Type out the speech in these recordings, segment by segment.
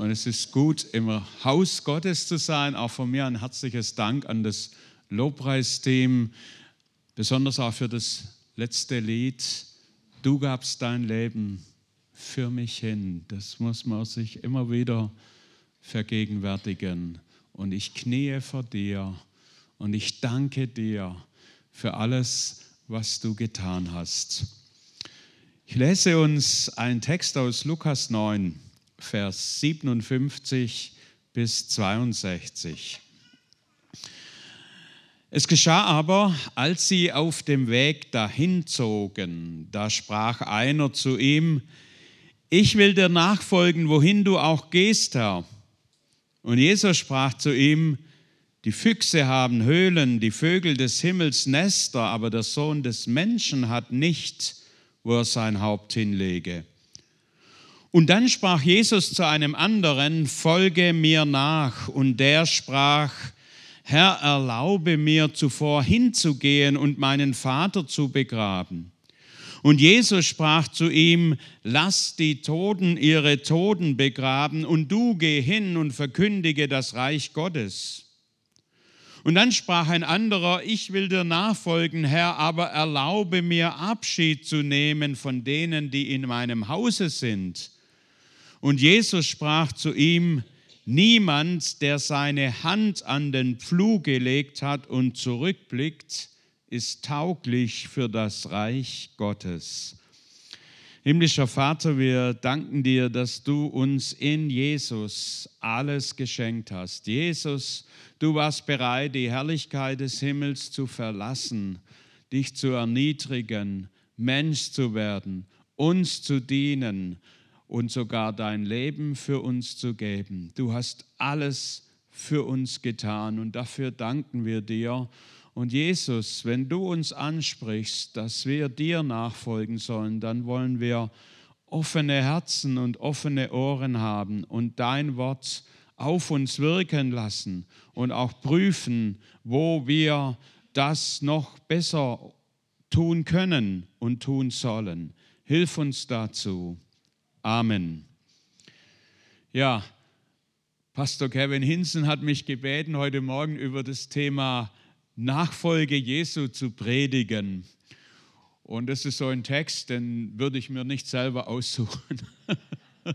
Und es ist gut, im Haus Gottes zu sein. Auch von mir ein herzliches Dank an das Lobpreisteam, besonders auch für das letzte Lied. Du gabst dein Leben für mich hin. Das muss man sich immer wieder vergegenwärtigen. Und ich kniee vor dir und ich danke dir für alles, was du getan hast. Ich lese uns einen Text aus Lukas 9, Vers 57 bis 62. Es geschah aber, als sie auf dem Weg dahin zogen, da sprach einer zu ihm, ich will dir nachfolgen, wohin du auch gehst, Herr. Und Jesus sprach zu ihm, die Füchse haben Höhlen, die Vögel des Himmels Nester, aber der Sohn des Menschen hat nicht, wo er sein Haupt hinlege. Und dann sprach Jesus zu einem anderen, folge mir nach. Und der sprach, Herr, erlaube mir zuvor hinzugehen und meinen Vater zu begraben. Und Jesus sprach zu ihm, lass die Toten ihre Toten begraben und du geh hin und verkündige das Reich Gottes. Und dann sprach ein anderer, ich will dir nachfolgen, Herr, aber erlaube mir Abschied zu nehmen von denen, die in meinem Hause sind. Und Jesus sprach zu ihm, niemand, der seine Hand an den Pflug gelegt hat und zurückblickt, ist tauglich für das Reich Gottes. Himmlischer Vater, wir danken dir, dass du uns in Jesus alles geschenkt hast. Jesus, du warst bereit, die Herrlichkeit des Himmels zu verlassen, dich zu erniedrigen, Mensch zu werden, uns zu dienen und sogar dein Leben für uns zu geben. Du hast alles für uns getan und dafür danken wir dir. Und Jesus, wenn du uns ansprichst, dass wir dir nachfolgen sollen, dann wollen wir offene Herzen und offene Ohren haben und dein Wort auf uns wirken lassen und auch prüfen, wo wir das noch besser tun können und tun sollen. Hilf uns dazu. Amen. Ja, Pastor Kevin Hinsen hat mich gebeten, heute Morgen über das Thema Nachfolge Jesu zu predigen. Und das ist so ein Text, den würde ich mir nicht selber aussuchen, äh,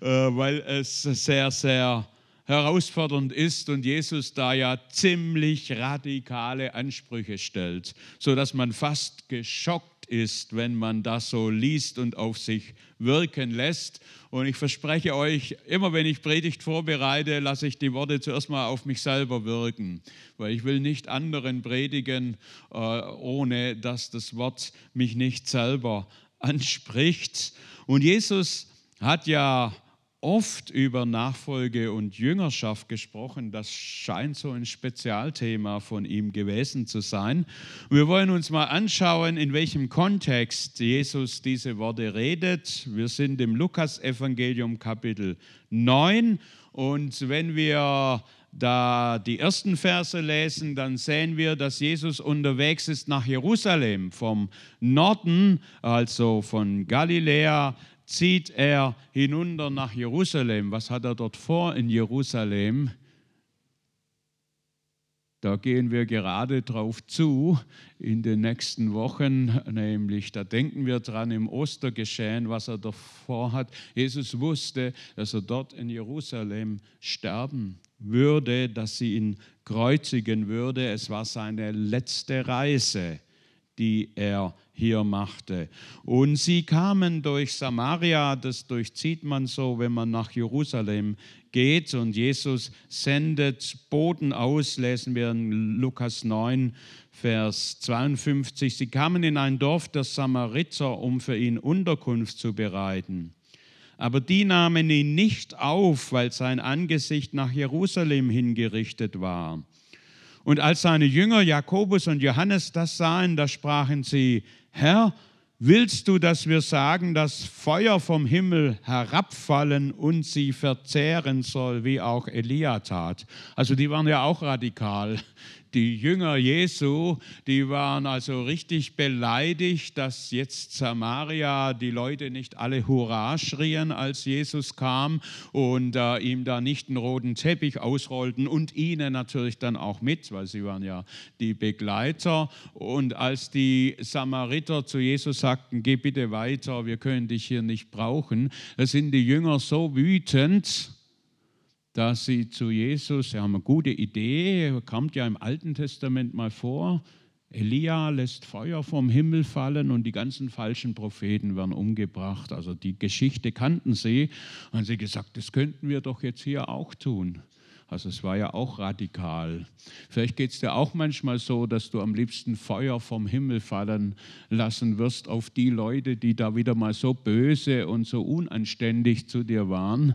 weil es sehr, sehr herausfordernd ist und Jesus da ja ziemlich radikale Ansprüche stellt, sodass man fast geschockt ist, wenn man das so liest und auf sich wirken lässt. Und ich verspreche euch, immer wenn ich Predigt vorbereite, lasse ich die Worte zuerst mal auf mich selber wirken, weil ich will nicht anderen predigen, äh, ohne dass das Wort mich nicht selber anspricht. Und Jesus hat ja oft über Nachfolge und Jüngerschaft gesprochen. Das scheint so ein Spezialthema von ihm gewesen zu sein. Wir wollen uns mal anschauen, in welchem Kontext Jesus diese Worte redet. Wir sind im Lukas-Evangelium Kapitel 9 und wenn wir da die ersten Verse lesen, dann sehen wir, dass Jesus unterwegs ist nach Jerusalem, vom Norden, also von Galiläa zieht er hinunter nach Jerusalem. Was hat er dort vor in Jerusalem? Da gehen wir gerade drauf zu in den nächsten Wochen, nämlich da denken wir dran im Ostergeschehen, was er davor hat. Jesus wusste, dass er dort in Jerusalem sterben würde, dass sie ihn kreuzigen würde. Es war seine letzte Reise, die er hier machte. Und sie kamen durch Samaria, das durchzieht man so, wenn man nach Jerusalem geht. Und Jesus sendet Boten aus, lesen wir in Lukas 9, Vers 52. Sie kamen in ein Dorf der Samariter, um für ihn Unterkunft zu bereiten. Aber die nahmen ihn nicht auf, weil sein Angesicht nach Jerusalem hingerichtet war. Und als seine Jünger Jakobus und Johannes das sahen, da sprachen sie, Herr, willst du, dass wir sagen, dass Feuer vom Himmel herabfallen und sie verzehren soll, wie auch Elia tat? Also die waren ja auch radikal. Die Jünger Jesu, die waren also richtig beleidigt, dass jetzt Samaria die Leute nicht alle Hurra schrien, als Jesus kam und äh, ihm da nicht einen roten Teppich ausrollten und ihnen natürlich dann auch mit, weil sie waren ja die Begleiter. Und als die Samariter zu Jesus sagten, geh bitte weiter, wir können dich hier nicht brauchen, sind die Jünger so wütend, dass sie zu Jesus, sie haben eine gute Idee, kommt ja im Alten Testament mal vor, Elia lässt Feuer vom Himmel fallen und die ganzen falschen Propheten werden umgebracht. Also die Geschichte kannten sie und sie gesagt, das könnten wir doch jetzt hier auch tun. Also es war ja auch radikal. Vielleicht geht es dir auch manchmal so, dass du am liebsten Feuer vom Himmel fallen lassen wirst auf die Leute, die da wieder mal so böse und so unanständig zu dir waren.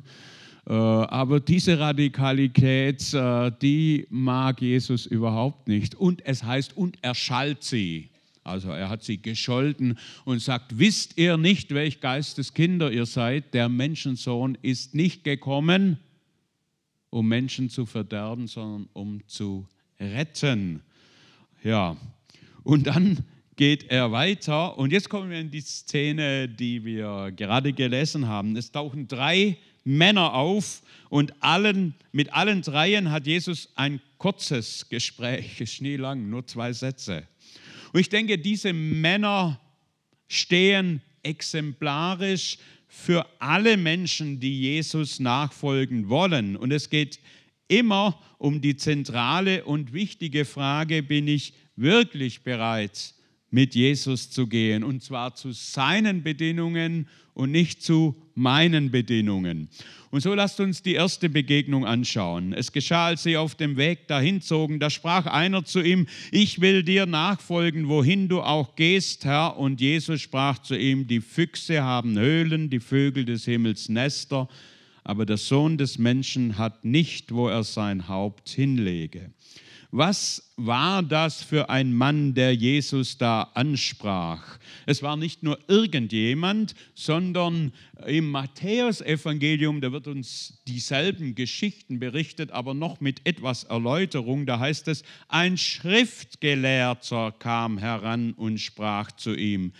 Äh, aber diese Radikalität, äh, die mag Jesus überhaupt nicht. Und es heißt, und er schalt sie. Also er hat sie gescholten und sagt, wisst ihr nicht, welch Geisteskinder ihr seid? Der Menschensohn ist nicht gekommen, um Menschen zu verderben, sondern um zu retten. Ja, und dann geht er weiter und jetzt kommen wir in die Szene, die wir gerade gelesen haben. Es tauchen drei Männer auf und allen, mit allen dreien hat Jesus ein kurzes Gespräch, ist nie lang, nur zwei Sätze. Und ich denke, diese Männer stehen exemplarisch für alle Menschen, die Jesus nachfolgen wollen. Und es geht immer um die zentrale und wichtige Frage, bin ich wirklich bereit, mit Jesus zu gehen? Und zwar zu seinen Bedingungen und nicht zu meinen Bedingungen. Und so lasst uns die erste Begegnung anschauen. Es geschah, als sie auf dem Weg dahin zogen, da sprach einer zu ihm, ich will dir nachfolgen, wohin du auch gehst, Herr. Und Jesus sprach zu ihm, die Füchse haben Höhlen, die Vögel des Himmels Nester, aber der Sohn des Menschen hat nicht, wo er sein Haupt hinlege. Was war das für ein Mann, der Jesus da ansprach? Es war nicht nur irgendjemand, sondern im Matthäusevangelium, da wird uns dieselben Geschichten berichtet, aber noch mit etwas Erläuterung. Da heißt es, ein Schriftgelehrter kam heran und sprach zu ihm.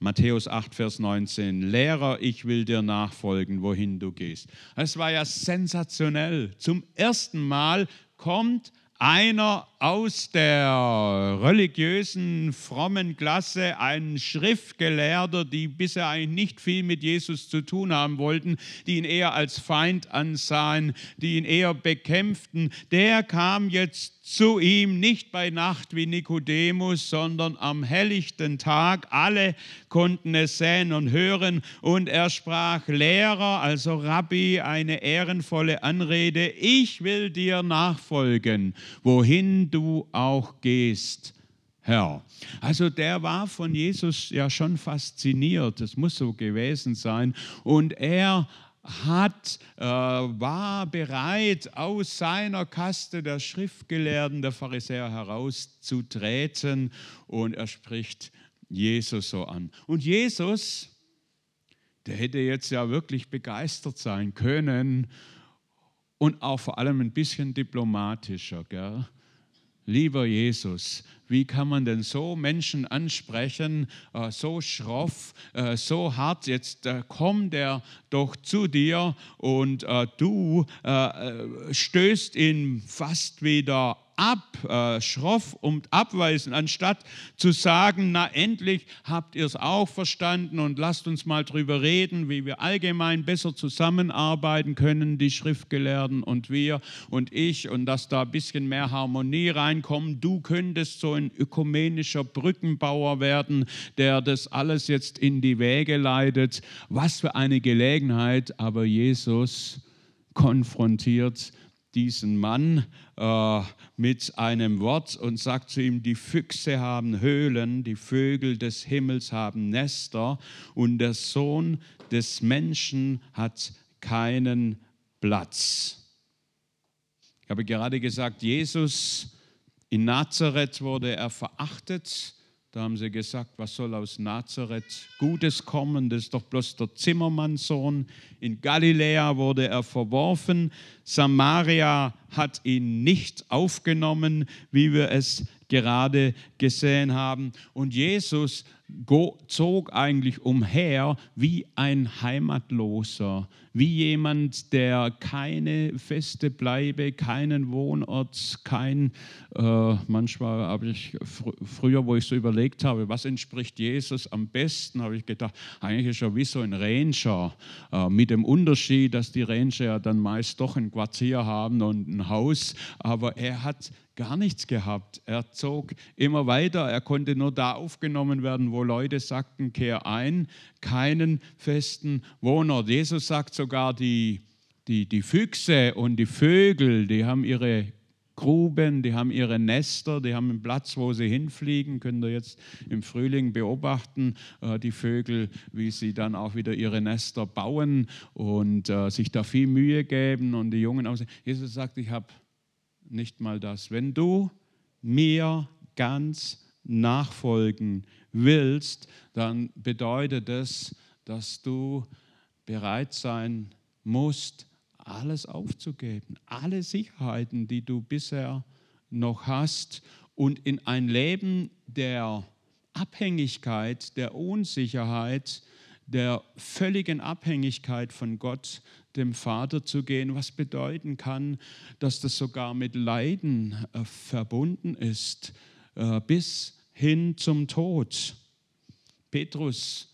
Matthäus 8, Vers 19. Lehrer, ich will dir nachfolgen, wohin du gehst. Es war ja sensationell. Zum ersten Mal kommt einer aus der religiösen, frommen Klasse, ein Schriftgelehrter, die bisher eigentlich nicht viel mit Jesus zu tun haben wollten, die ihn eher als Feind ansahen, die ihn eher bekämpften, der kam jetzt zu ihm, nicht bei Nacht wie Nikodemus, sondern am helllichten Tag. Alle konnten es sehen und hören. Und er sprach, Lehrer, also Rabbi, eine ehrenvolle Anrede, ich will dir nachfolgen, wohin du auch gehst. Herr. Also der war von Jesus ja schon fasziniert, das muss so gewesen sein. Und er hat, äh, war bereit, aus seiner Kaste der Schriftgelehrten, der Pharisäer herauszutreten und er spricht Jesus so an. Und Jesus, der hätte jetzt ja wirklich begeistert sein können und auch vor allem ein bisschen diplomatischer. Gell? Lieber Jesus, wie kann man denn so Menschen ansprechen, äh, so schroff, äh, so hart? Jetzt äh, kommt er doch zu dir und du stößt ihn fast wieder ab, äh, schroff und abweisen, anstatt zu sagen, na endlich habt ihr es auch verstanden und lasst uns mal drüber reden, wie wir allgemein besser zusammenarbeiten können, die Schriftgelehrten und wir und ich und dass da ein bisschen mehr Harmonie reinkommt. Du könntest so ein ökumenischer Brückenbauer werden, der das alles jetzt in die Wege leitet. Was für eine Gelegenheit, aber Jesus konfrontiert diesen Mann äh, mit einem Wort und sagt zu ihm, die Füchse haben Höhlen, die Vögel des Himmels haben Nester und der Sohn des Menschen hat keinen Platz. Ich habe gerade gesagt, Jesus in Nazareth wurde er verachtet. Da haben sie gesagt, was soll aus Nazareth Gutes kommen? Das ist doch bloß der Zimmermannssohn. In Galiläa wurde er verworfen. Samaria hat ihn nicht aufgenommen, wie wir es gerade gesehen haben. Und Jesus zog eigentlich umher wie ein Heimatloser, wie jemand, der keine feste Bleibe, keinen Wohnort, kein, äh, manchmal habe ich fr früher, wo ich so überlegt habe, was entspricht Jesus am besten, habe ich gedacht, eigentlich ist er wie so ein Ranger, äh, mit dem Unterschied, dass die Ranger ja dann meist doch ein Quartier haben und ein Haus, aber er hat gar nichts gehabt. Er zog immer weiter. Er konnte nur da aufgenommen werden, wo Leute sagten, kehr ein, keinen festen Wohnort. Jesus sagt sogar, die, die, die Füchse und die Vögel, die haben ihre Gruben, die haben ihre Nester, die haben einen Platz, wo sie hinfliegen. Könnt ihr jetzt im Frühling beobachten, äh, die Vögel, wie sie dann auch wieder ihre Nester bauen und äh, sich da viel Mühe geben und die Jungen aussehen. Jesus sagt, ich habe nicht mal das. Wenn du mir ganz nachfolgen willst, dann bedeutet es, dass du bereit sein musst, alles aufzugeben, alle Sicherheiten, die du bisher noch hast und in ein Leben der Abhängigkeit, der Unsicherheit, der völligen Abhängigkeit von Gott dem Vater zu gehen, was bedeuten kann, dass das sogar mit Leiden äh, verbunden ist, äh, bis hin zum Tod. Petrus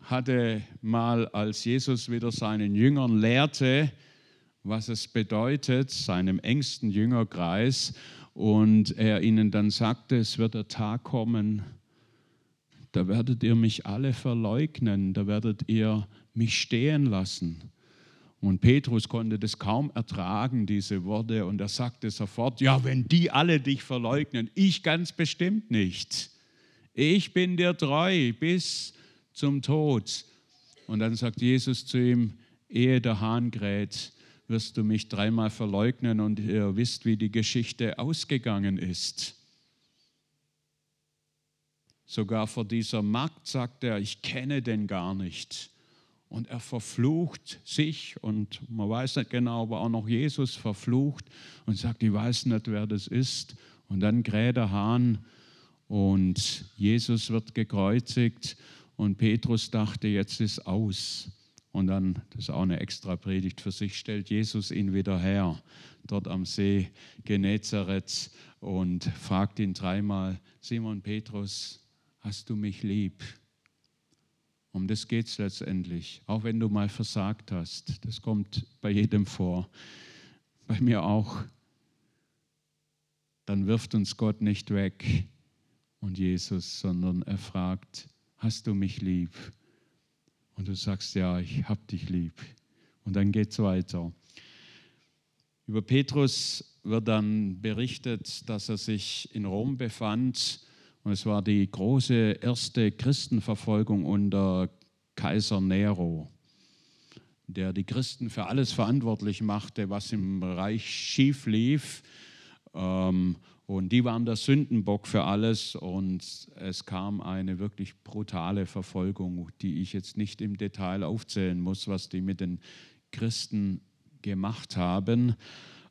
hatte mal, als Jesus wieder seinen Jüngern lehrte, was es bedeutet, seinem engsten Jüngerkreis, und er ihnen dann sagte, es wird der Tag kommen, da werdet ihr mich alle verleugnen, da werdet ihr mich stehen lassen. Und Petrus konnte das kaum ertragen, diese Worte, und er sagte sofort, ja, wenn die alle dich verleugnen, ich ganz bestimmt nicht. Ich bin dir treu bis zum Tod. Und dann sagt Jesus zu ihm, ehe der Hahn kräht, wirst du mich dreimal verleugnen und ihr wisst, wie die Geschichte ausgegangen ist. Sogar vor dieser Magd sagt er, ich kenne den gar nicht. Und er verflucht sich und man weiß nicht genau, aber auch noch Jesus verflucht und sagt, ich weiß nicht, wer das ist. Und dann kräht der Hahn und Jesus wird gekreuzigt und Petrus dachte, jetzt ist aus. Und dann, das ist auch eine extra Predigt für sich, stellt Jesus ihn wieder her, dort am See Genezareth und fragt ihn dreimal, Simon Petrus, hast du mich lieb? Um das geht es letztendlich, auch wenn du mal versagt hast. Das kommt bei jedem vor, bei mir auch. Dann wirft uns Gott nicht weg und Jesus, sondern er fragt, hast du mich lieb? Und du sagst, ja, ich hab dich lieb. Und dann geht es weiter. Über Petrus wird dann berichtet, dass er sich in Rom befand und es war die große erste Christenverfolgung unter Kaiser Nero, der die Christen für alles verantwortlich machte, was im Reich schief lief. Ähm, und die waren der Sündenbock für alles. Und es kam eine wirklich brutale Verfolgung, die ich jetzt nicht im Detail aufzählen muss, was die mit den Christen gemacht haben.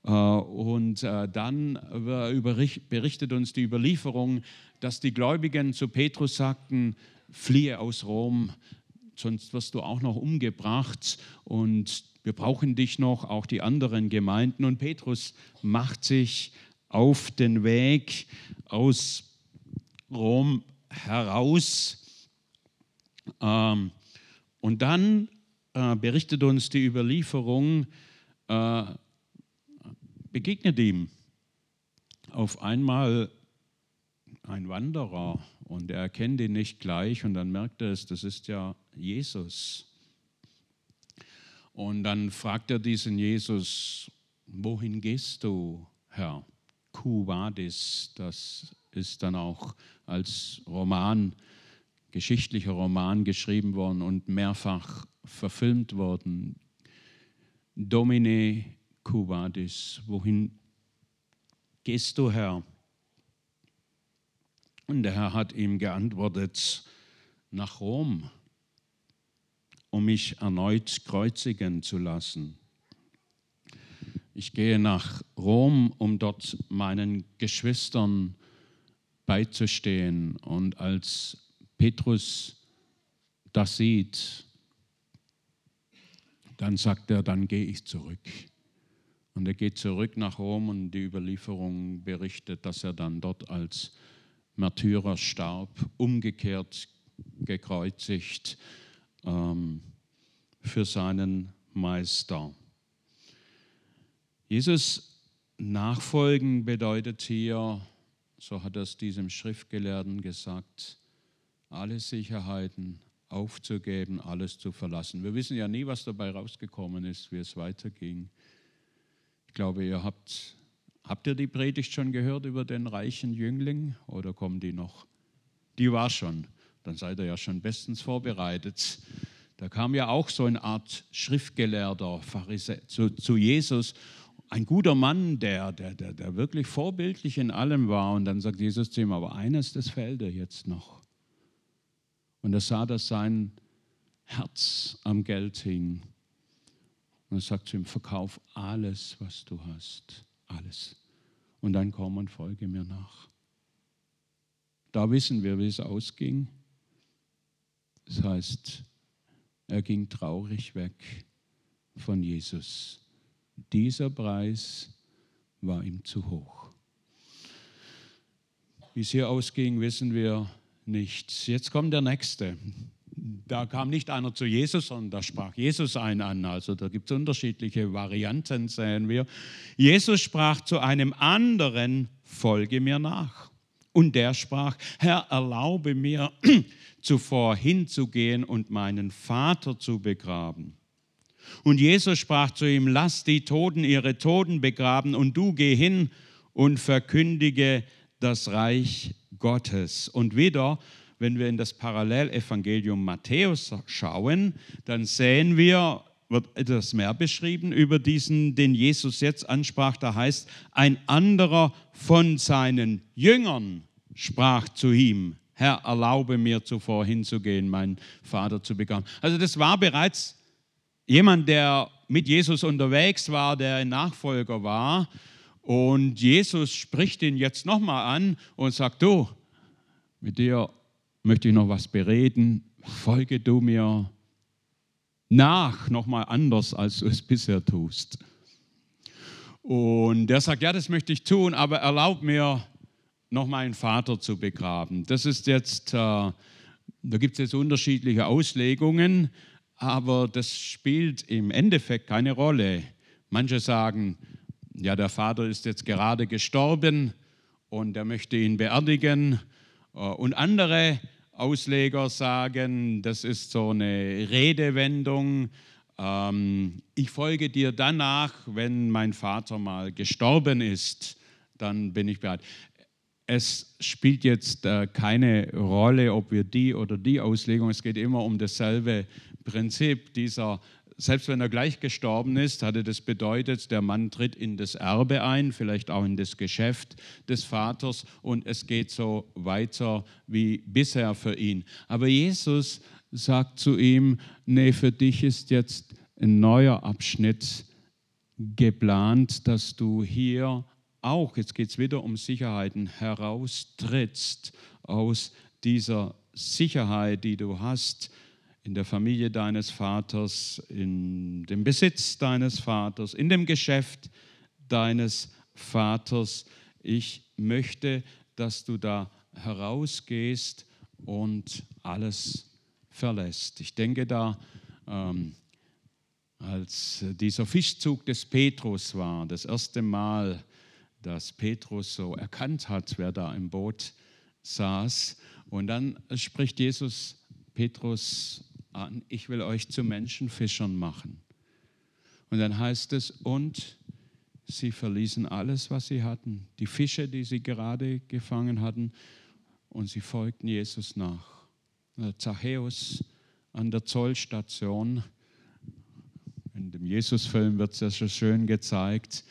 Äh, und äh, dann berichtet uns die Überlieferung, dass die Gläubigen zu Petrus sagten, fliehe aus Rom, sonst wirst du auch noch umgebracht und wir brauchen dich noch, auch die anderen Gemeinden. Und Petrus macht sich auf den Weg aus Rom heraus. Ähm, und dann äh, berichtet uns die Überlieferung, begegnet ihm auf einmal ein Wanderer und er erkennt ihn nicht gleich und dann merkt er es, das ist ja Jesus. Und dann fragt er diesen Jesus, wohin gehst du, Herr? Kuvadis, das ist dann auch als Roman, geschichtlicher Roman geschrieben worden und mehrfach verfilmt worden. Domine Kuvadis, wohin gehst du, Herr? Und der Herr hat ihm geantwortet, nach Rom, um mich erneut kreuzigen zu lassen. Ich gehe nach Rom, um dort meinen Geschwistern beizustehen. Und als Petrus das sieht, dann sagt er, dann gehe ich zurück. Und er geht zurück nach Rom und die Überlieferung berichtet, dass er dann dort als Märtyrer starb, umgekehrt gekreuzigt ähm, für seinen Meister. Jesus nachfolgen bedeutet hier, so hat es diesem Schriftgelehrten gesagt, alle Sicherheiten aufzugeben, alles zu verlassen. Wir wissen ja nie, was dabei rausgekommen ist, wie es weiterging glaube, ihr habt, habt ihr die Predigt schon gehört über den reichen Jüngling oder kommen die noch? Die war schon. Dann seid ihr ja schon bestens vorbereitet. Da kam ja auch so eine Art Schriftgelehrter Pharisäer zu, zu Jesus ein guter Mann, der, der, der, der wirklich vorbildlich in allem war. Und dann sagt Jesus zu ihm, aber eines, das fehlt dir jetzt noch. Und er sah, dass sein Herz am Geld hing. Und er sagt zu ihm, verkauf alles, was du hast. Alles. Und dann komm und folge mir nach. Da wissen wir, wie es ausging. Das heißt, er ging traurig weg von Jesus. Dieser Preis war ihm zu hoch. Wie es hier ausging, wissen wir nicht. Jetzt kommt der nächste da kam nicht einer zu Jesus, sondern da sprach Jesus einen an. Also da gibt es unterschiedliche Varianten, sehen wir. Jesus sprach zu einem anderen, folge mir nach. Und der sprach, Herr, erlaube mir zuvor hinzugehen und meinen Vater zu begraben. Und Jesus sprach zu ihm, lass die Toten ihre Toten begraben und du geh hin und verkündige das Reich Gottes. Und wieder wenn wir in das Parallelevangelium Matthäus schauen, dann sehen wir, wird etwas mehr beschrieben über diesen, den Jesus jetzt ansprach. Da heißt, ein anderer von seinen Jüngern sprach zu ihm, Herr, erlaube mir zuvor hinzugehen, meinen Vater zu begraben. Also das war bereits jemand, der mit Jesus unterwegs war, der ein Nachfolger war. Und Jesus spricht ihn jetzt nochmal an und sagt, du, mit dir möchte ich noch was bereden. Folge du mir nach, nochmal anders, als du es bisher tust. Und der sagt, ja, das möchte ich tun, aber erlaub mir, noch meinen Vater zu begraben. Das ist jetzt, äh, da gibt es jetzt unterschiedliche Auslegungen, aber das spielt im Endeffekt keine Rolle. Manche sagen, ja, der Vater ist jetzt gerade gestorben und er möchte ihn beerdigen. Äh, und andere Ausleger sagen, das ist so eine Redewendung. Ähm, ich folge dir danach, wenn mein Vater mal gestorben ist, dann bin ich bereit. Es spielt jetzt äh, keine Rolle, ob wir die oder die Auslegung, es geht immer um dasselbe Prinzip dieser selbst wenn er gleich gestorben ist, hatte das bedeutet, der Mann tritt in das Erbe ein, vielleicht auch in das Geschäft des Vaters und es geht so weiter wie bisher für ihn. Aber Jesus sagt zu ihm, nee, für dich ist jetzt ein neuer Abschnitt geplant, dass du hier auch, jetzt geht es wieder um Sicherheiten, heraustrittst aus dieser Sicherheit, die du hast, in der Familie deines Vaters, in dem Besitz deines Vaters, in dem Geschäft deines Vaters. Ich möchte, dass du da herausgehst und alles verlässt. Ich denke da, ähm, als dieser Fischzug des Petrus war, das erste Mal, dass Petrus so erkannt hat, wer da im Boot saß. Und dann spricht Jesus Petrus an, ich will euch zu Menschenfischern machen. Und dann heißt es, und sie verließen alles, was sie hatten, die Fische, die sie gerade gefangen hatten, und sie folgten Jesus nach. Zachäus an der Zollstation, in dem Jesus-Film wird es ja so schön gezeigt,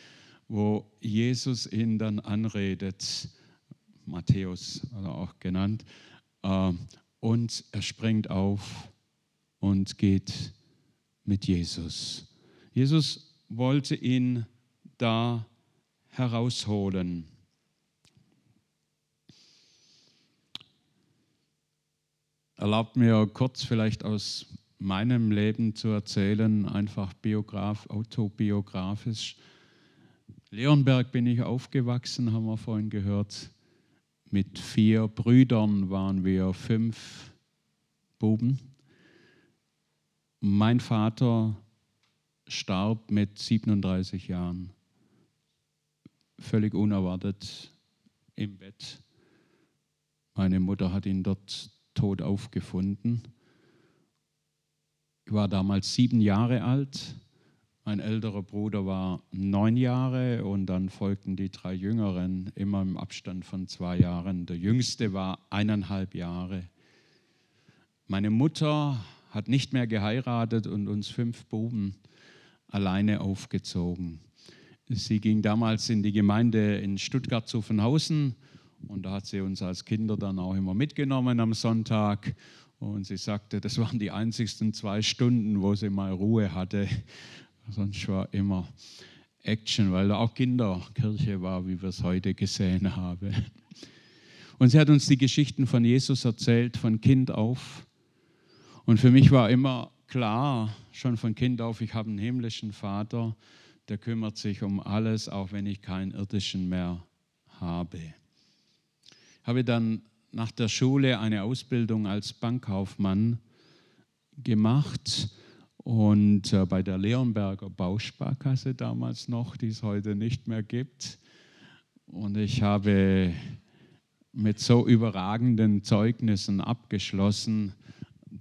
wo Jesus ihn dann anredet, Matthäus oder auch genannt. Äh, und er springt auf und geht mit Jesus. Jesus wollte ihn da herausholen. Erlaubt mir kurz vielleicht aus meinem Leben zu erzählen, einfach biograf, autobiografisch. Leonberg bin ich aufgewachsen, haben wir vorhin gehört. Mit vier Brüdern waren wir fünf Buben. Mein Vater starb mit 37 Jahren, völlig unerwartet im Bett. Meine Mutter hat ihn dort tot aufgefunden. Ich war damals sieben Jahre alt. Mein älterer Bruder war neun Jahre und dann folgten die drei Jüngeren immer im Abstand von zwei Jahren. Der jüngste war eineinhalb Jahre. Meine Mutter hat nicht mehr geheiratet und uns fünf Buben alleine aufgezogen. Sie ging damals in die Gemeinde in Stuttgart-Zuffenhausen und da hat sie uns als Kinder dann auch immer mitgenommen am Sonntag. Und sie sagte, das waren die einzigsten zwei Stunden, wo sie mal Ruhe hatte. Sonst war immer Action, weil da auch Kinderkirche war, wie wir es heute gesehen haben. Und sie hat uns die Geschichten von Jesus erzählt, von Kind auf. Und für mich war immer klar, schon von Kind auf, ich habe einen himmlischen Vater, der kümmert sich um alles, auch wenn ich keinen irdischen mehr habe habe dann nach der Schule eine Ausbildung als Bankkaufmann gemacht und äh, bei der Leonberger Bausparkasse damals noch, die es heute nicht mehr gibt. Und ich habe mit so überragenden Zeugnissen abgeschlossen,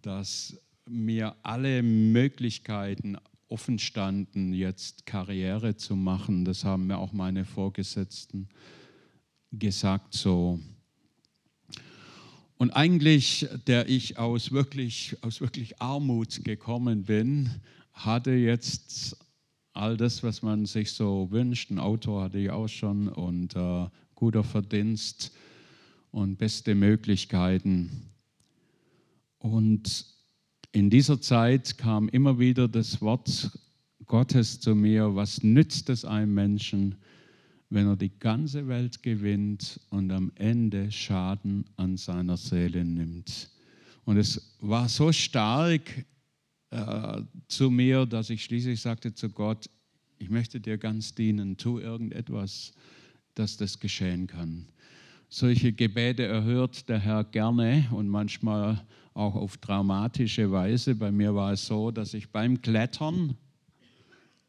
dass mir alle Möglichkeiten offen standen, jetzt Karriere zu machen. Das haben mir auch meine Vorgesetzten gesagt so. Und eigentlich, der ich aus wirklich, aus wirklich Armut gekommen bin, hatte jetzt all das, was man sich so wünscht. Ein Auto hatte ich auch schon und äh, guter Verdienst und beste Möglichkeiten. Und in dieser Zeit kam immer wieder das Wort Gottes zu mir, was nützt es einem Menschen, wenn er die ganze Welt gewinnt und am Ende Schaden an seiner Seele nimmt. Und es war so stark äh, zu mir, dass ich schließlich sagte zu Gott, ich möchte dir ganz dienen, tu irgendetwas, dass das geschehen kann. Solche Gebete erhört der Herr gerne und manchmal auch auf dramatische Weise. Bei mir war es so, dass ich beim Klettern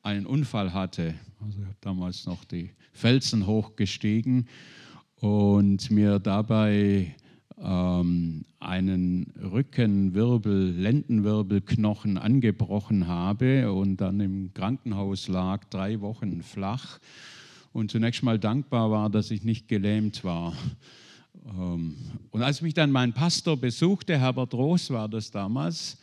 einen Unfall hatte. Also ich habe damals noch die Felsen hochgestiegen und mir dabei ähm, einen Rückenwirbel, Lendenwirbelknochen angebrochen habe und dann im Krankenhaus lag, drei Wochen flach und zunächst mal dankbar war, dass ich nicht gelähmt war. Ähm, und als mich dann mein Pastor besuchte, Herbert Roos war das damals,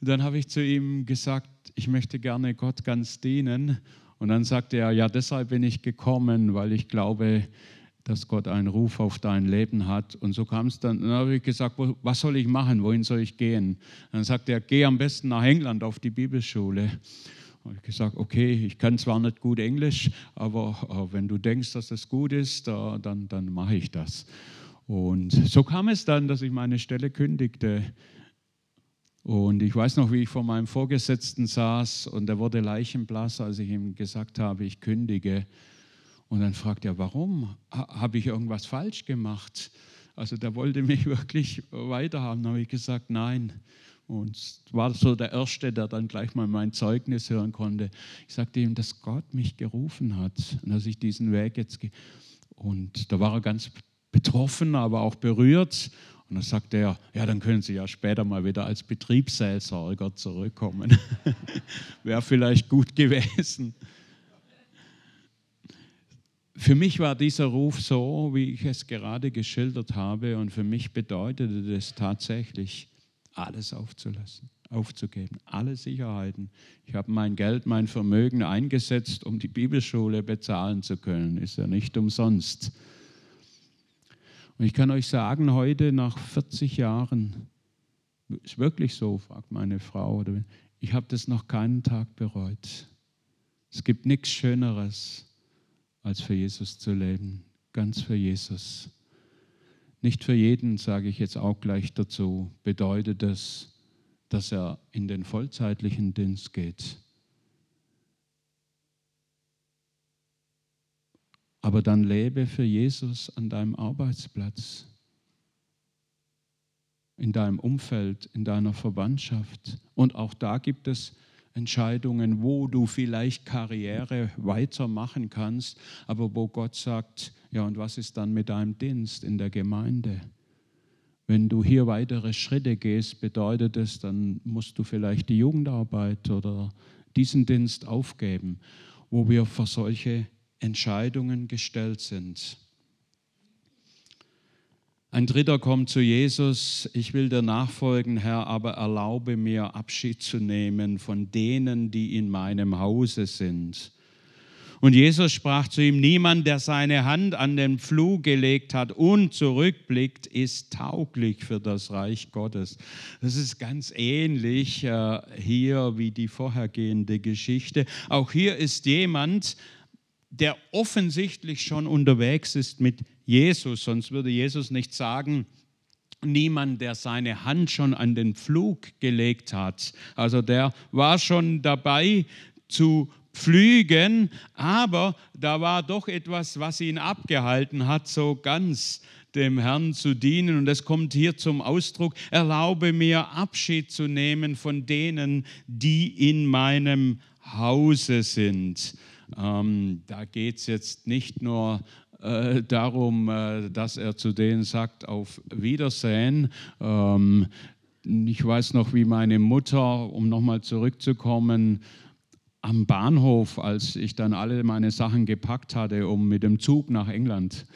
dann habe ich zu ihm gesagt, ich möchte gerne Gott ganz dienen. Und dann sagte er, ja, deshalb bin ich gekommen, weil ich glaube, dass Gott einen Ruf auf dein Leben hat. Und so kam es dann, dann habe ich gesagt, was soll ich machen, wohin soll ich gehen? Dann sagte er, geh am besten nach England auf die Bibelschule. Und ich gesagt, okay, ich kann zwar nicht gut Englisch, aber äh, wenn du denkst, dass das gut ist, äh, dann, dann mache ich das. Und so kam es dann, dass ich meine Stelle kündigte und ich weiß noch, wie ich vor meinem Vorgesetzten saß und er wurde leichenblass, als ich ihm gesagt habe, ich kündige. Und dann fragt er, warum? Habe ich irgendwas falsch gemacht? Also der wollte mich wirklich weiterhaben. Dann habe ich gesagt, nein. Und war so der Erste, der dann gleich mal mein Zeugnis hören konnte. Ich sagte ihm, dass Gott mich gerufen hat und dass ich diesen Weg jetzt gehe. Und da war er ganz betroffen, aber auch berührt. Und dann sagte er, ja, dann können Sie ja später mal wieder als Betriebsseelsorger zurückkommen. Wäre vielleicht gut gewesen. Für mich war dieser Ruf so, wie ich es gerade geschildert habe, und für mich bedeutete das tatsächlich, alles aufzulassen, aufzugeben, alle Sicherheiten. Ich habe mein Geld, mein Vermögen eingesetzt, um die Bibelschule bezahlen zu können. Ist ja nicht umsonst. Und ich kann euch sagen, heute nach 40 Jahren, ist wirklich so, fragt meine Frau, ich habe das noch keinen Tag bereut. Es gibt nichts Schöneres, als für Jesus zu leben, ganz für Jesus. Nicht für jeden, sage ich jetzt auch gleich dazu, bedeutet das, dass er in den vollzeitlichen Dienst geht. Aber dann lebe für Jesus an deinem Arbeitsplatz, in deinem Umfeld, in deiner Verwandtschaft. Und auch da gibt es Entscheidungen, wo du vielleicht Karriere weitermachen kannst, aber wo Gott sagt, ja, und was ist dann mit deinem Dienst in der Gemeinde? Wenn du hier weitere Schritte gehst, bedeutet es, dann musst du vielleicht die Jugendarbeit oder diesen Dienst aufgeben, wo wir für solche Entscheidungen gestellt sind. Ein dritter kommt zu Jesus, ich will dir nachfolgen, Herr, aber erlaube mir Abschied zu nehmen von denen, die in meinem Hause sind. Und Jesus sprach zu ihm, niemand, der seine Hand an den Pflug gelegt hat und zurückblickt, ist tauglich für das Reich Gottes. Das ist ganz ähnlich äh, hier wie die vorhergehende Geschichte. Auch hier ist jemand, der offensichtlich schon unterwegs ist mit Jesus, sonst würde Jesus nicht sagen, niemand, der seine Hand schon an den Pflug gelegt hat. Also der war schon dabei zu pflügen, aber da war doch etwas, was ihn abgehalten hat, so ganz dem Herrn zu dienen. Und es kommt hier zum Ausdruck, erlaube mir Abschied zu nehmen von denen, die in meinem Hause sind. Ähm, da geht es jetzt nicht nur äh, darum, äh, dass er zu denen sagt, auf Wiedersehen. Ähm, ich weiß noch, wie meine Mutter, um nochmal zurückzukommen, am Bahnhof, als ich dann alle meine Sachen gepackt hatte, um mit dem Zug nach England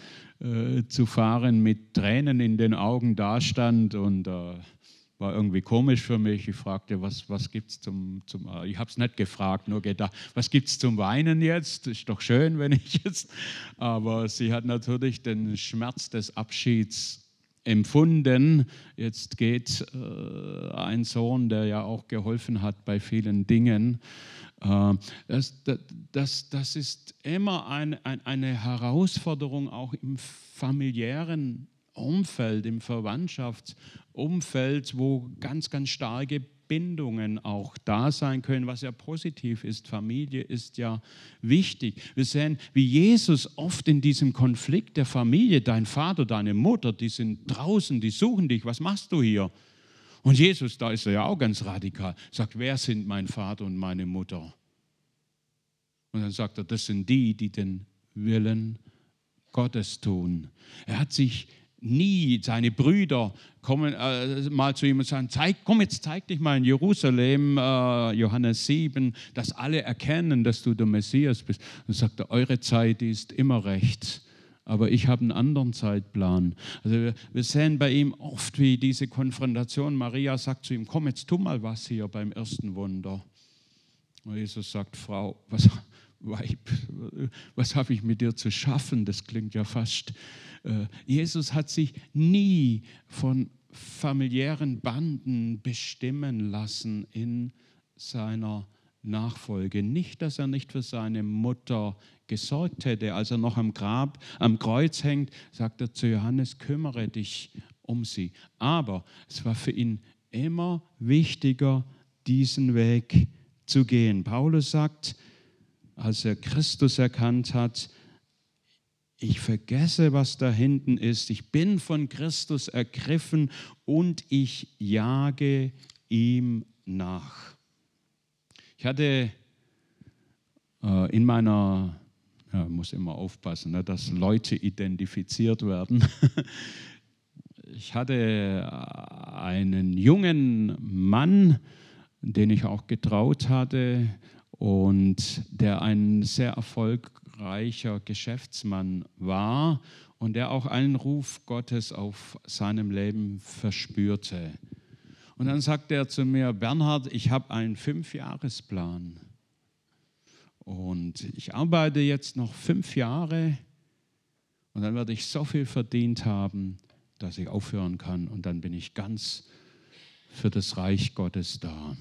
äh, zu fahren, mit Tränen in den Augen dastand und äh, war irgendwie komisch für mich. Ich fragte, was, was gibt es zum, zum, äh, ich habe es nicht gefragt, nur gedacht, was gibt es zum Weinen jetzt? Ist doch schön, wenn ich jetzt, aber sie hat natürlich den Schmerz des Abschieds empfunden. Jetzt geht äh, ein Sohn, der ja auch geholfen hat bei vielen Dingen. Äh, das, das, das ist immer ein, ein, eine Herausforderung auch im familiären Umfeld, im Verwandtschaftsumfeld, wo ganz, ganz starke Bindungen auch da sein können, was ja positiv ist. Familie ist ja wichtig. Wir sehen, wie Jesus oft in diesem Konflikt der Familie, dein Vater, deine Mutter, die sind draußen, die suchen dich, was machst du hier? Und Jesus, da ist er ja auch ganz radikal, sagt, wer sind mein Vater und meine Mutter? Und dann sagt er, das sind die, die den Willen Gottes tun. Er hat sich nie seine Brüder kommen äh, mal zu ihm und sagen, zeig, komm jetzt zeig dich mal in Jerusalem, äh, Johannes 7, dass alle erkennen, dass du der Messias bist. Und sagt er, eure Zeit ist immer recht, aber ich habe einen anderen Zeitplan. Also wir, wir sehen bei ihm oft wie diese Konfrontation. Maria sagt zu ihm, komm jetzt tu mal was hier beim ersten Wunder. Und Jesus sagt, Frau, was, Weib, was habe ich mit dir zu schaffen? Das klingt ja fast. Äh, Jesus hat sich nie von familiären Banden bestimmen lassen in seiner Nachfolge. Nicht, dass er nicht für seine Mutter gesorgt hätte. Als er noch am Grab, am Kreuz hängt, sagt er zu Johannes, kümmere dich um sie. Aber es war für ihn immer wichtiger, diesen Weg zu gehen. Paulus sagt, als er Christus erkannt hat, ich vergesse, was da hinten ist, ich bin von Christus ergriffen und ich jage ihm nach. Ich hatte äh, in meiner, ja, muss immer aufpassen, ne, dass Leute identifiziert werden. ich hatte einen jungen Mann, den ich auch getraut hatte, und der ein sehr erfolgreicher Geschäftsmann war und der auch einen Ruf Gottes auf seinem Leben verspürte. Und dann sagte er zu mir, Bernhard, ich habe einen Fünfjahresplan und ich arbeite jetzt noch fünf Jahre Und dann werde ich so viel verdient haben, dass ich aufhören kann. Und dann bin ich ganz für das Reich Gottes da.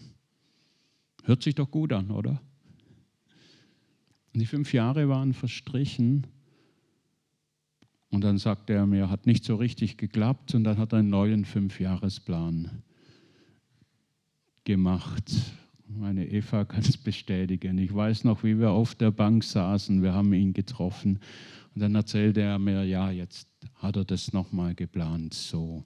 Hört sich doch gut an, oder? Und die fünf Jahre waren verstrichen. Und dann sagte er mir, hat nicht so richtig geklappt. Und dann hat er einen neuen Fünfjahresplan gemacht. Meine Eva kann es bestätigen. Ich weiß noch, wie wir auf der Bank saßen. Wir haben ihn getroffen. Und dann erzählte er mir, ja, jetzt hat er das nochmal geplant. So.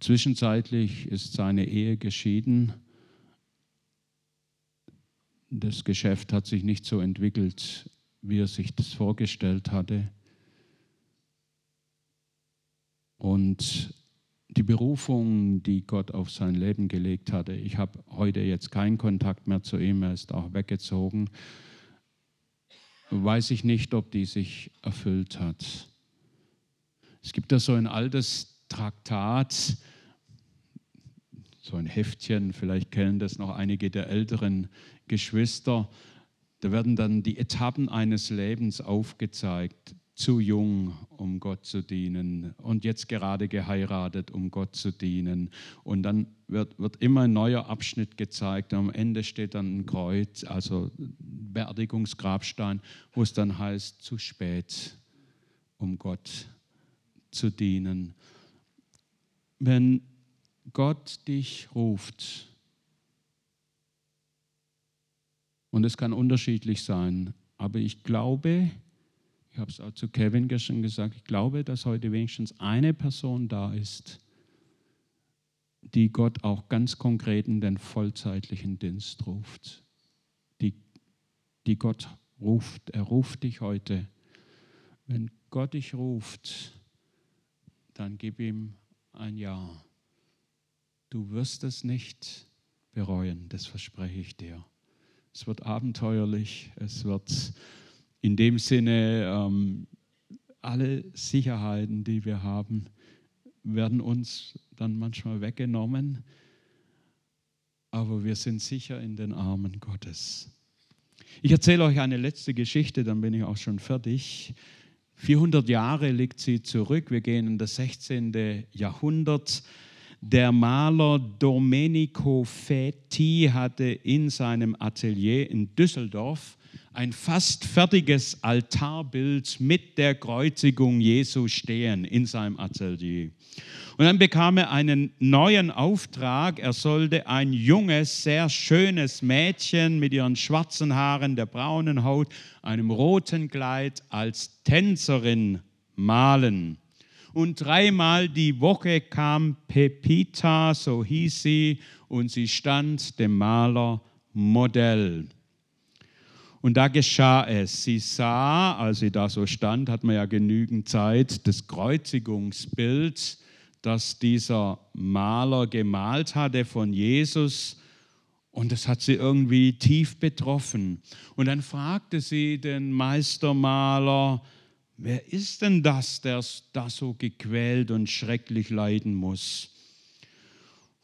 Zwischenzeitlich ist seine Ehe geschieden. Das Geschäft hat sich nicht so entwickelt, wie er sich das vorgestellt hatte. Und die Berufung, die Gott auf sein Leben gelegt hatte, ich habe heute jetzt keinen Kontakt mehr zu ihm, er ist auch weggezogen, weiß ich nicht, ob die sich erfüllt hat. Es gibt da so ein altes Traktat, so ein Heftchen, vielleicht kennen das noch einige der älteren Geschwister. Da werden dann die Etappen eines Lebens aufgezeigt. Zu jung, um Gott zu dienen und jetzt gerade geheiratet, um Gott zu dienen. Und dann wird, wird immer ein neuer Abschnitt gezeigt. Am Ende steht dann ein Kreuz, also Beerdigungsgrabstein, wo es dann heißt, zu spät, um Gott zu dienen. Wenn Gott dich ruft, und es kann unterschiedlich sein, aber ich glaube, ich habe es auch zu Kevin gestern gesagt, ich glaube, dass heute wenigstens eine Person da ist, die Gott auch ganz konkret in den vollzeitlichen Dienst ruft. Die, die Gott ruft, er ruft dich heute. Wenn Gott dich ruft, dann gib ihm ein Ja. Du wirst es nicht bereuen, das verspreche ich dir. Es wird abenteuerlich, es wird in dem Sinne, ähm, alle Sicherheiten, die wir haben, werden uns dann manchmal weggenommen, aber wir sind sicher in den Armen Gottes. Ich erzähle euch eine letzte Geschichte, dann bin ich auch schon fertig. 400 Jahre liegt sie zurück. Wir gehen in das 16. Jahrhundert. Der Maler Domenico Fetti hatte in seinem Atelier in Düsseldorf ein fast fertiges Altarbild mit der Kreuzigung Jesu stehen in seinem Atelier. Und dann bekam er einen neuen Auftrag. Er sollte ein junges, sehr schönes Mädchen mit ihren schwarzen Haaren, der braunen Haut, einem roten Kleid als Tänzerin malen. Und dreimal die Woche kam Pepita, so hieß sie, und sie stand dem Maler Modell. Und da geschah es. Sie sah, als sie da so stand, hat man ja genügend Zeit, das Kreuzigungsbild, das dieser Maler gemalt hatte von Jesus. Und das hat sie irgendwie tief betroffen. Und dann fragte sie den Meistermaler, wer ist denn das, der da so gequält und schrecklich leiden muss?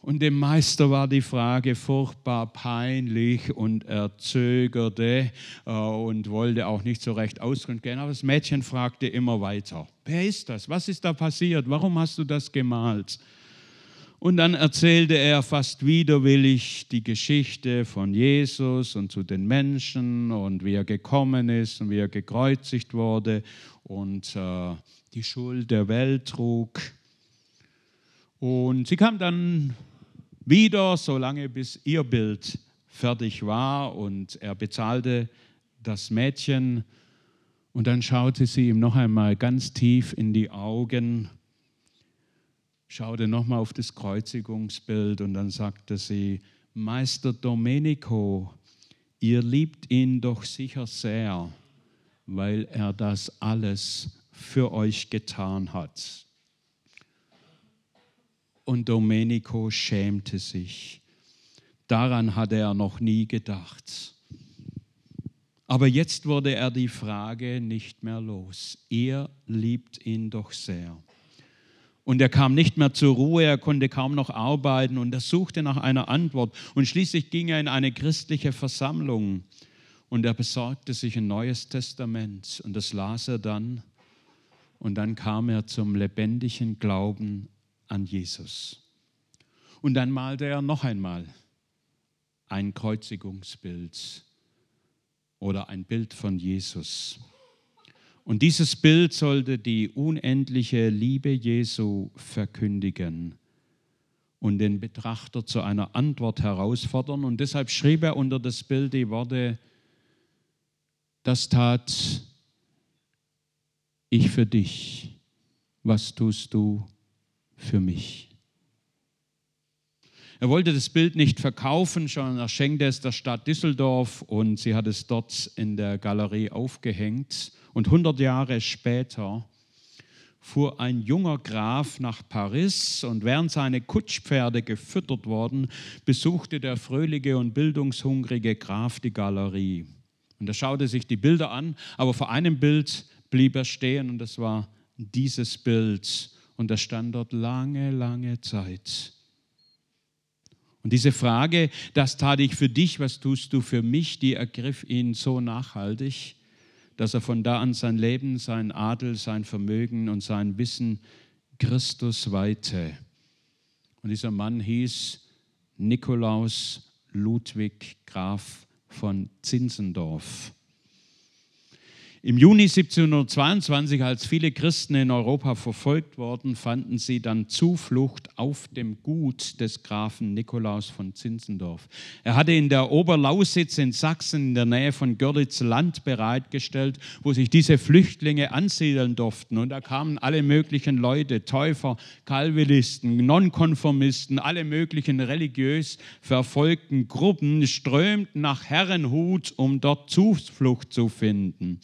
Und dem Meister war die Frage furchtbar peinlich und er zögerte äh, und wollte auch nicht so recht Auskunft gehen. Aber das Mädchen fragte immer weiter, wer ist das? Was ist da passiert? Warum hast du das gemalt? Und dann erzählte er fast widerwillig die Geschichte von Jesus und zu den Menschen und wie er gekommen ist und wie er gekreuzigt wurde und äh, die Schuld der Welt trug. Und sie kam dann wieder, solange bis ihr Bild fertig war und er bezahlte das Mädchen und dann schaute sie ihm noch einmal ganz tief in die Augen, schaute nochmal auf das Kreuzigungsbild und dann sagte sie, Meister Domenico, ihr liebt ihn doch sicher sehr, weil er das alles für euch getan hat und Domenico schämte sich. Daran hatte er noch nie gedacht. Aber jetzt wurde er die Frage nicht mehr los. Er liebt ihn doch sehr. Und er kam nicht mehr zur Ruhe, er konnte kaum noch arbeiten und er suchte nach einer Antwort. Und schließlich ging er in eine christliche Versammlung. Und er besorgte sich ein neues Testament und das las er dann und dann kam er zum lebendigen Glauben an Jesus. Und dann malte er noch einmal ein Kreuzigungsbild oder ein Bild von Jesus. Und dieses Bild sollte die unendliche Liebe Jesu verkündigen und den Betrachter zu einer Antwort herausfordern. Und deshalb schrieb er unter das Bild die Worte, das tat ich für dich, was tust du für mich? Er wollte das Bild nicht verkaufen, sondern er schenkte es der Stadt Düsseldorf und sie hat es dort in der Galerie aufgehängt. Und 100 Jahre später fuhr ein junger Graf nach Paris und während seine Kutschpferde gefüttert wurden, besuchte der fröhliche und bildungshungrige Graf die Galerie. Und er schaute sich die Bilder an, aber vor einem Bild blieb er stehen und das war dieses Bild. Und er stand dort lange, lange Zeit. Und diese Frage, das tat ich für dich, was tust du für mich, die ergriff ihn so nachhaltig, dass er von da an sein Leben, sein Adel, sein Vermögen und sein Wissen Christus weihte. Und dieser Mann hieß Nikolaus Ludwig Graf von Zinzendorf. Im Juni 1722, als viele Christen in Europa verfolgt wurden, fanden sie dann Zuflucht auf dem Gut des Grafen Nikolaus von Zinzendorf. Er hatte in der Oberlausitz in Sachsen in der Nähe von Görlitz Land bereitgestellt, wo sich diese Flüchtlinge ansiedeln durften. Und da kamen alle möglichen Leute, Täufer, Calvinisten, Nonkonformisten, alle möglichen religiös verfolgten Gruppen strömten nach Herrenhut, um dort Zuflucht zu finden.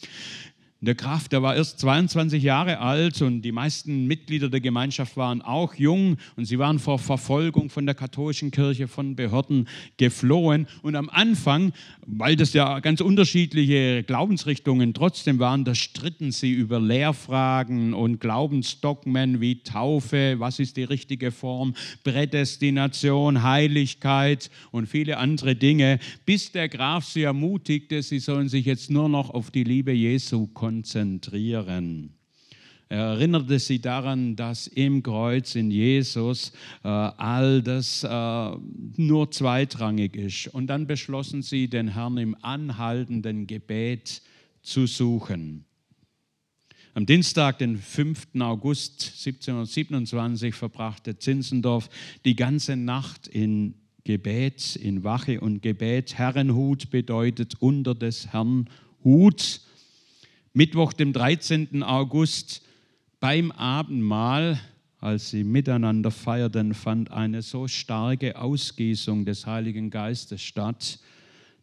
Der Graf, der war erst 22 Jahre alt und die meisten Mitglieder der Gemeinschaft waren auch jung und sie waren vor Verfolgung von der katholischen Kirche, von Behörden geflohen. Und am Anfang, weil das ja ganz unterschiedliche Glaubensrichtungen trotzdem waren, da stritten sie über Lehrfragen und Glaubensdogmen wie Taufe, was ist die richtige Form, Prädestination, Heiligkeit und viele andere Dinge, bis der Graf sie ermutigte, sie sollen sich jetzt nur noch auf die Liebe Jesu konzentrieren konzentrieren. Er erinnerte sie daran, dass im Kreuz in Jesus äh, all das äh, nur zweitrangig ist. Und dann beschlossen sie, den Herrn im anhaltenden Gebet zu suchen. Am Dienstag, den 5. August 1727, verbrachte Zinzendorf die ganze Nacht in Gebet, in Wache und Gebet. Herrenhut bedeutet unter des Herrn Hut. Mittwoch, dem 13. August, beim Abendmahl, als sie miteinander feierten, fand eine so starke Ausgießung des Heiligen Geistes statt,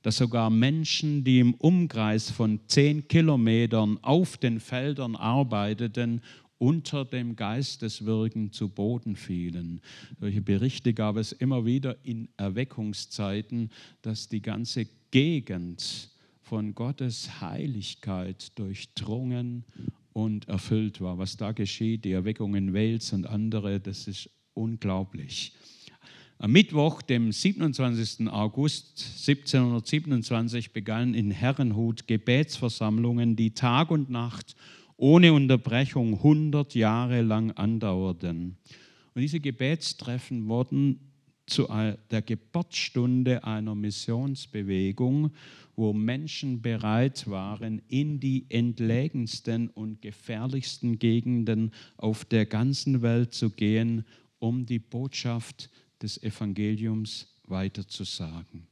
dass sogar Menschen, die im Umkreis von zehn Kilometern auf den Feldern arbeiteten, unter dem Geisteswirken zu Boden fielen. Solche Berichte gab es immer wieder in Erweckungszeiten, dass die ganze Gegend von Gottes Heiligkeit durchdrungen und erfüllt war. Was da geschieht, die Erweckung in Wales und andere, das ist unglaublich. Am Mittwoch, dem 27. August 1727, begannen in Herrenhut Gebetsversammlungen, die Tag und Nacht ohne Unterbrechung 100 Jahre lang andauerten. Und diese Gebetstreffen wurden zu der Geburtsstunde einer Missionsbewegung wo Menschen bereit waren, in die entlegensten und gefährlichsten Gegenden auf der ganzen Welt zu gehen, um die Botschaft des Evangeliums weiterzusagen.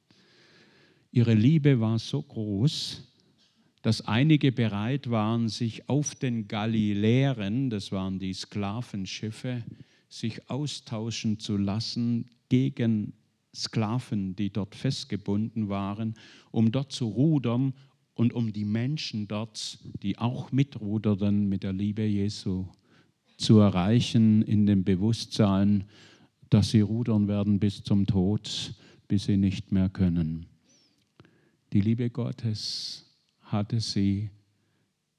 Ihre Liebe war so groß, dass einige bereit waren, sich auf den Galilären, das waren die Sklavenschiffe, sich austauschen zu lassen gegen Sklaven, die dort festgebunden waren, um dort zu rudern und um die Menschen dort, die auch mitruderten, mit der Liebe Jesu zu erreichen, in dem Bewusstsein, dass sie rudern werden bis zum Tod, bis sie nicht mehr können. Die Liebe Gottes hatte sie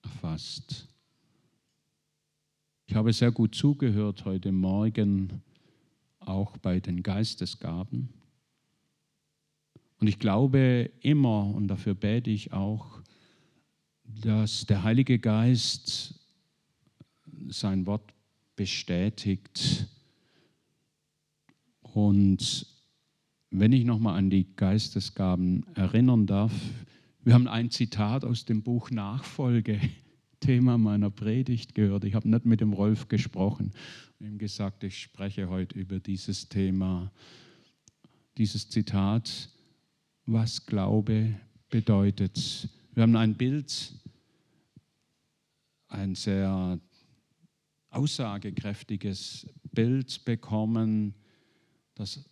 erfasst. Ich habe sehr gut zugehört heute Morgen, auch bei den Geistesgaben. Und ich glaube immer, und dafür bete ich auch, dass der Heilige Geist sein Wort bestätigt. Und wenn ich nochmal an die Geistesgaben erinnern darf, wir haben ein Zitat aus dem Buch Nachfolge, Thema meiner Predigt gehört. Ich habe nicht mit dem Rolf gesprochen ihm gesagt, ich spreche heute über dieses Thema, dieses Zitat, was Glaube bedeutet. Wir haben ein Bild, ein sehr aussagekräftiges Bild bekommen, dass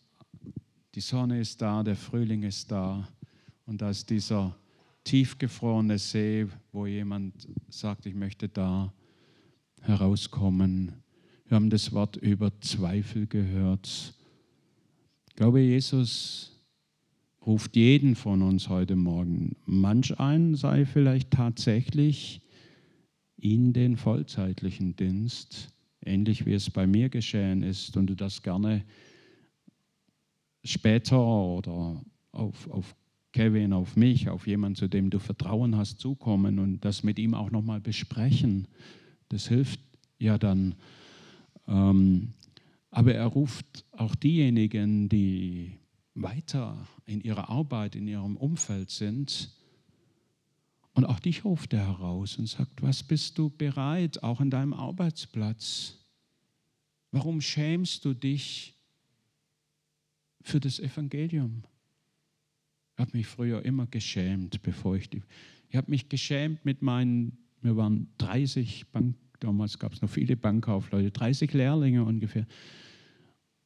die Sonne ist da, der Frühling ist da und da ist dieser tiefgefrorene See, wo jemand sagt, ich möchte da herauskommen. Wir haben das Wort über Zweifel gehört. Ich glaube, Jesus ruft jeden von uns heute Morgen. Manch ein sei vielleicht tatsächlich in den vollzeitlichen Dienst, ähnlich wie es bei mir geschehen ist und du das gerne später oder auf, auf Kevin, auf mich, auf jemanden, zu dem du Vertrauen hast, zukommen und das mit ihm auch nochmal besprechen. Das hilft ja dann. Ähm, aber er ruft auch diejenigen, die weiter in ihrer Arbeit, in ihrem Umfeld sind. Und auch dich ruft er heraus und sagt, was bist du bereit, auch an deinem Arbeitsplatz? Warum schämst du dich für das Evangelium? Ich habe mich früher immer geschämt, bevor ich die. Ich habe mich geschämt mit meinen, wir waren 30 Bank, damals gab es noch viele Bankkaufleute, 30 Lehrlinge ungefähr.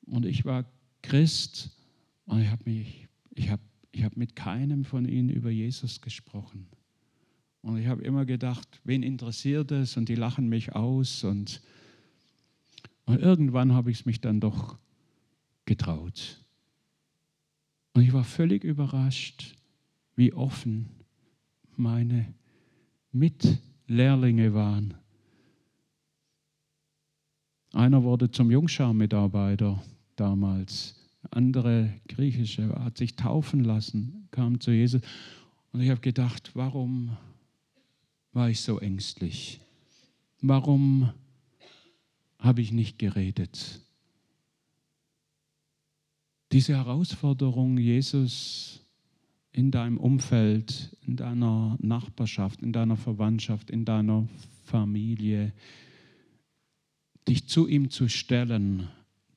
Und ich war Christ und ich habe ich habe, ich habe mit keinem von ihnen über Jesus gesprochen. Und ich habe immer gedacht, wen interessiert es? Und die lachen mich aus. Und, und irgendwann habe ich es mich dann doch getraut. Und ich war völlig überrascht, wie offen meine Mitlehrlinge waren. Einer wurde zum Jungschar-Mitarbeiter damals, andere griechische, hat sich taufen lassen, kam zu Jesus. Und ich habe gedacht, warum war ich so ängstlich? Warum habe ich nicht geredet? diese Herausforderung, Jesus in deinem Umfeld, in deiner Nachbarschaft, in deiner Verwandtschaft, in deiner Familie, dich zu ihm zu stellen,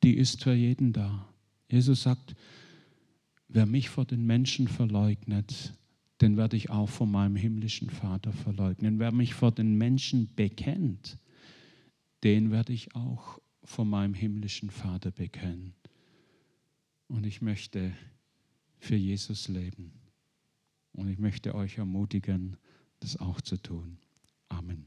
die ist für jeden da. Jesus sagt, wer mich vor den Menschen verleugnet, den werde ich auch vor meinem himmlischen Vater verleugnen. Wer mich vor den Menschen bekennt, den werde ich auch vor meinem himmlischen Vater bekennen. Und ich möchte für Jesus leben. Und ich möchte euch ermutigen, das auch zu tun. Amen.